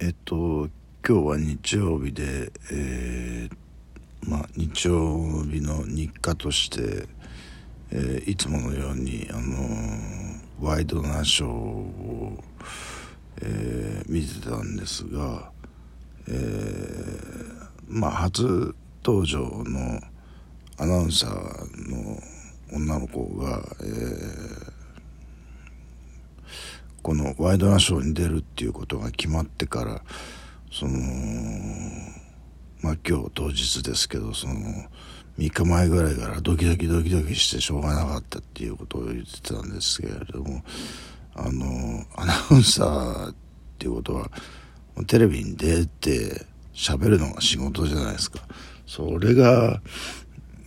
えっと今日は日曜日で、えー、まあ日曜日の日課として、えー、いつものようにあのワイドなショーを、え、見てたんですが、え、まあ初登場のアナウンサーの女の子が、えー、このワイドナショーに出るっていうことが決まってからそのまあ今日当日ですけどその3日前ぐらいからドキドキドキドキしてしょうがなかったっていうことを言ってたんですけれどもあのアナウンサーっていうことはテレビに出て喋るのが仕事じゃないですか。それが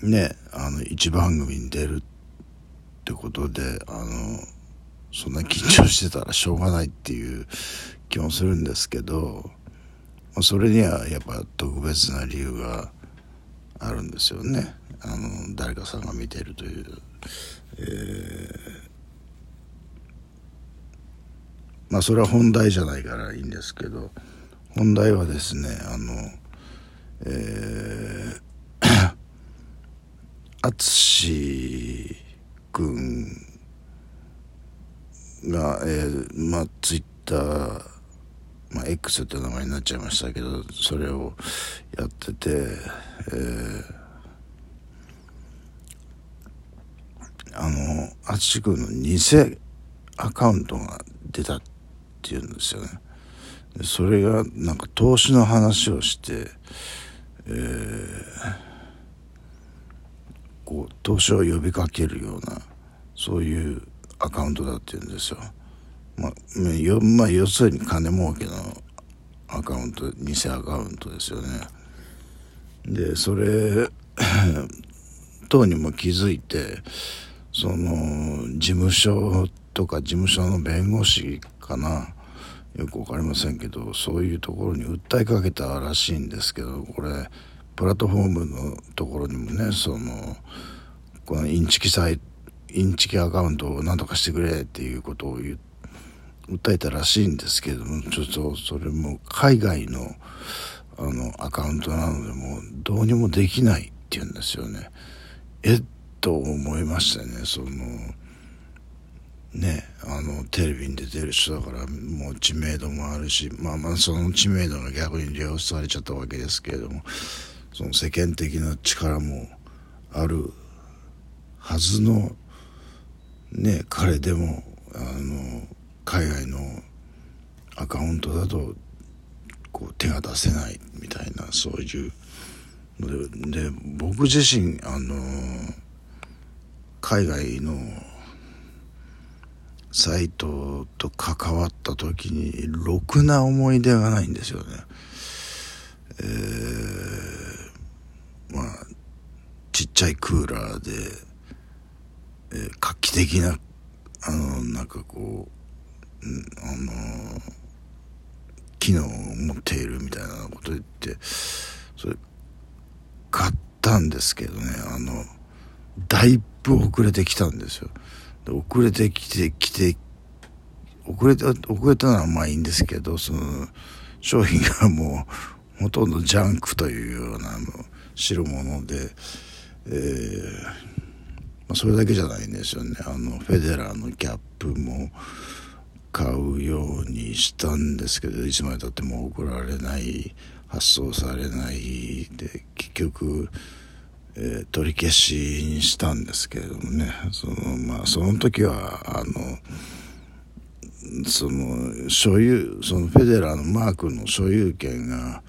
ねあの一番組に出るってことであのそんな緊張してたらしょうがないっていう気もするんですけどまあそれにはやっぱ特別な理由があるんですよね。あの誰かさんが見てるという、えー、まあそれは本題じゃないからいいんですけど本題はですねあのえー、淳君が、えー、まあツイッター、まあ、X って名前になっちゃいましたけどそれをやってて、えー、あの淳君の偽アカウントが出たっていうんですよね。それがなんか投資の話をしてえー、こう投資を呼びかけるようなそういうアカウントだって言うんですよ。まあ、よまあ、要するに金儲けのアカウント偽アカウントですよね。でそれ等にも気づいてその事務所とか事務所の弁護士かなよく分かりませんけどそういうところに訴えかけたらしいんですけどこれプラットフォームのところにもねそのこのインチキサイトインチキアカウントを何とかしてくれっていうことを訴えたらしいんですけどもちょっとそれも海外のあのアカウントなのでもうどうにもできないっていうんですよね。えっと思いましたねその。ねあのテレビに出てる人だからもう知名度もあるしまあまあその知名度が逆に利用されちゃったわけですけれどもその世間的な力もあるはずのね彼でもあの海外のアカウントだとこう手が出せないみたいなそういうので僕自身あの海外のサイトと関わった時にろくな思い出がないんですよね。えー、まあちっちゃいクーラーで、えー、画期的なあのなんかこう、あの機能を持っているみたいなこと言ってそれ買ったんですけどねあのだいぶ遅れてきたんですよ。遅れてきてきて遅れた遅れたのはまあいいんですけどその商品がもうほとんどジャンクというようなあの代物で、えーまあ、それだけじゃないんですよね。あのフェデラーのキャップも買うようにしたんですけどいつまでたっても送られない発送されないで結局えー、取り消しにしたんですけれどもね。そのまあその時はあのその所有そのフェデラーのマークの所有権が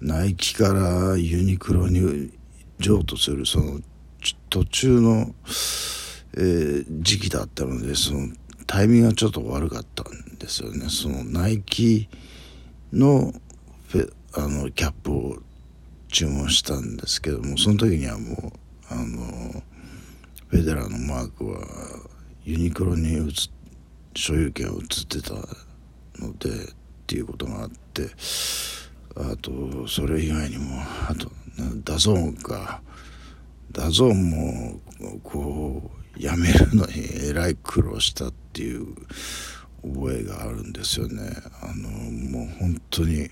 ナイキからユニクロに譲渡するその途中の、えー、時期だったのでそのタイミングがちょっと悪かったんですよね。そのナイキのあのキャップを注文したんですけどもその時にはもうあのフェデラーのマークはユニクロに移所有権を移ってたのでっていうことがあってあとそれ以外にもあとDAZN か。 DAZN もこうやめるのにえらい苦労したっていう覚えがあるんですよね。あのもう本当に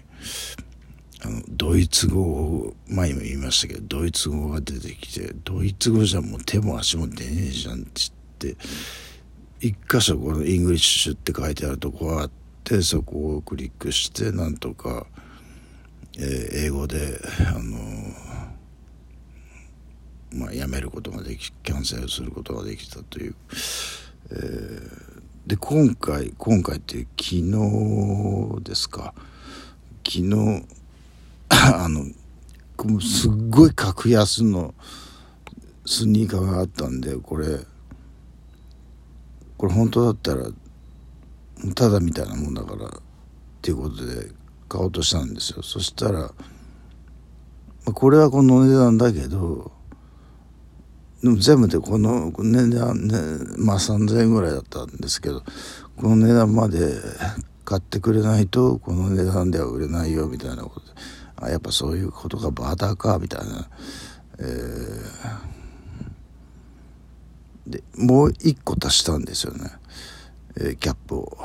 あのドイツ語を前にも言いましたけどドイツ語が出てきてドイツ語じゃもう手も足も出ねえじゃんって言って一箇所この「イングリッシュ」って書いてあるとこがあってそこをクリックしてなんとか、えー、英語であのまあやめることができキャンセルすることができたという。えー、で今回今回って昨日ですか昨日 あのすっごい格安のスニーカーがあったんでこれこれ本当だったらただみたいなもんだからっていうことで買おうとしたんですよそしたらこれはこの値段だけど全部でこの値段ねまあ3,000円ぐらいだったんですけどこの値段まで買ってくれないとこの値段では売れないよみたいなことであやっぱそういうことがバーターかみたいな、えー、でもう一個足したんですよね、えー、キャップを。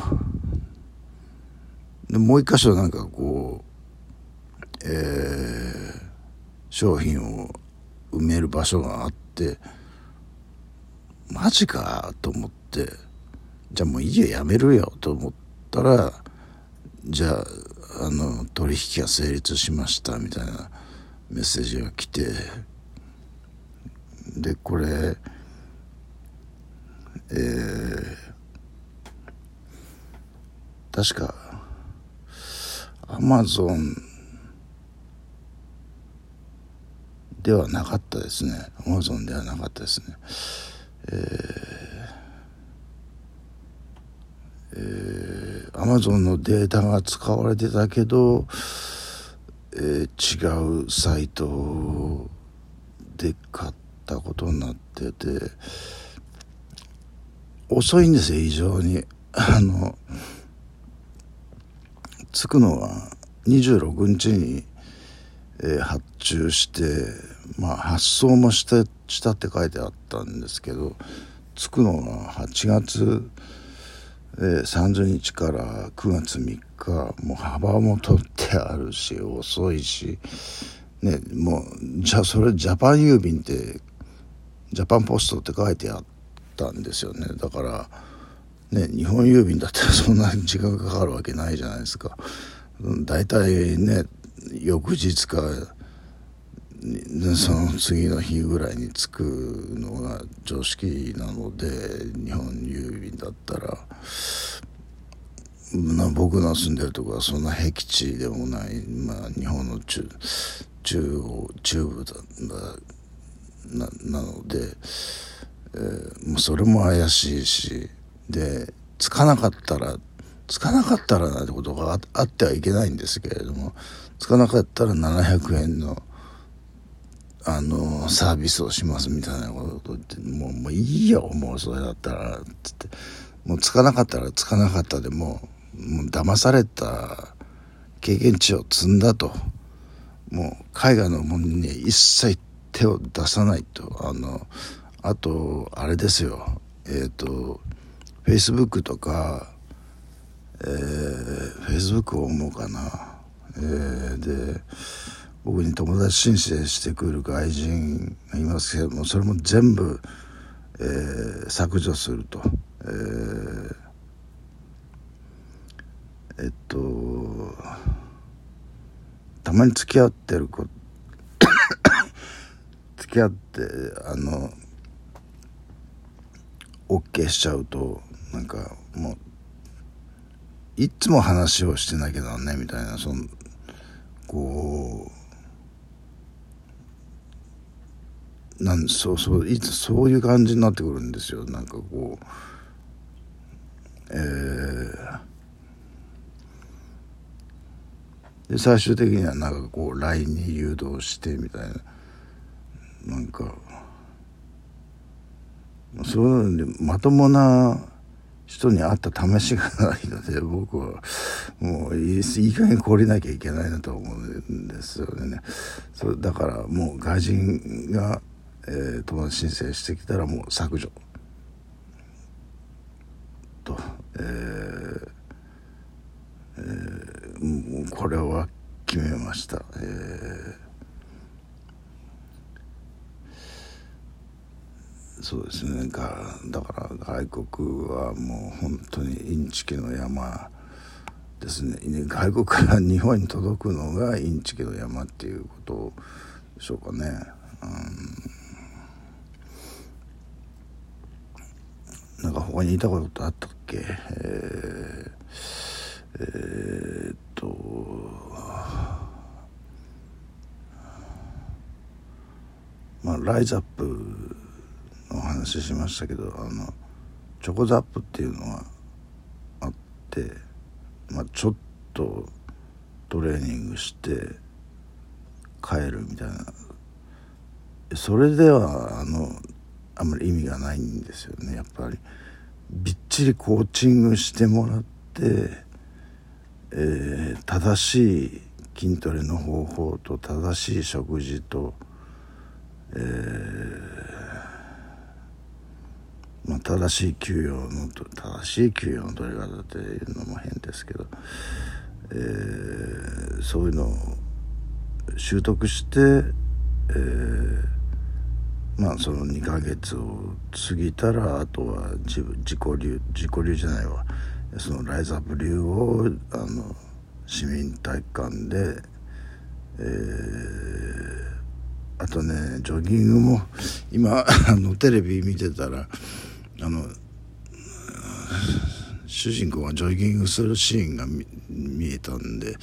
でもう一箇所なんかこう、えー、商品を埋める場所があってマジかと思ってじゃあもういいよやめるよと思ったらじゃああの取引が成立しましたみたいなメッセージが来てでこれえー、確かアマゾンではなかったですね。アマゾンではなかったですね。えー、えー、アマゾンのデータが使われてたけど、えー、違うサイトで買ったことになってて遅いんですよ異常に。あの着くのは26日にえー、発注してまあ発送もしてしたって書いてあったんですけど着くのが8月、えー、30日から9月3日もう幅も取ってあるし遅いしねもうじゃあそれジャパン郵便ってジャパンポストって書いてあったんですよねだからね日本郵便だったらそんなに時間かかるわけないじゃないですか。大体ね翌日かその次の日ぐらいに着くのが常識なので日本郵便だったらな僕の住んでるとこはそんな僻地でもない、まあ、日本の中中央中部だななので、えー、もうそれも怪しいしで着かなかったら着かなかったらなんてことがあってはいけないんですけれどもつかなかったら700円のあのサービスをしますみたいなこと言ってもうもういいよもうそれだったらつって。もうつかなかったらつかなかったでももう騙された経験値を積んだと。もう海外のものに一切手を出さないと。あのあとあれですよ。えっ、ー、とフェイスブックとかえー、フェイスブックを思うかな。えー、で僕に友達申請してくる外人がいますけどもそれも全部、えー、削除すると、えー、えっとたまに付き合ってる子 付き合ってあの OK しちゃうとなんかもういつも話をしてなきゃなんねみたいなそのこうなんそうそういつそういう感じになってくるんですよ。なんかこうえー、で最終的にはなんかこう LINE に誘導してみたいな。なんかそういうのでまともな人に会った試しがないので僕はもういいいい加減凍りなきゃいけないなと思うんですよね。そだからもう外人が、えー、友達申請してきたらもう削除。と、ええーえー、もうこれは決めました、えー、そうですね。がだから外国はもう本当にインチキの山ですね。外国から日本に届くのがインチキの山っていうことでしょうかね。うん、なんか他にいたことあったっけ？えー、えー、っとまあライズアップの話しましたけどあのチョコザップっていうのはあって、まあ、ちょっとトレーニングして帰るみたいな。それではあのあんまり意味がないんですよねやっぱり。びっちりコーチングしてもらって、えー、正しい筋トレの方法と正しい食事と、えーまあ、正しい給与の正しい給与の取り方っていうのも変ですけど、えー、そういうのを習得して、えーまあその2ヶ月を過ぎたらあとは自自己流自己流じゃないわ。そのライズアップ流をあの市民体育館で、えー、あとねジョギングも今あのテレビ見てたらあの主人公がジョギングするシーンが見えたんで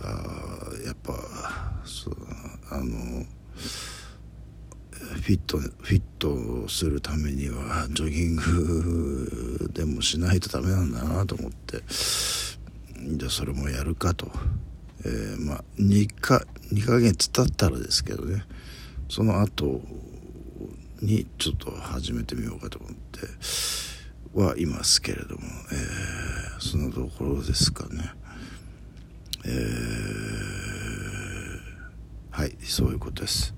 あやっぱそうあのフィットフィットするためにはジョギングでもしないとダメなんだなと思ってじゃあそれもやるかと、えー、まあ2か2ヶ月経ったらですけどね。その後にちょっと始めてみようかと思ってはいますけれども、えー、そのところですかね。えー、はいそういうことです。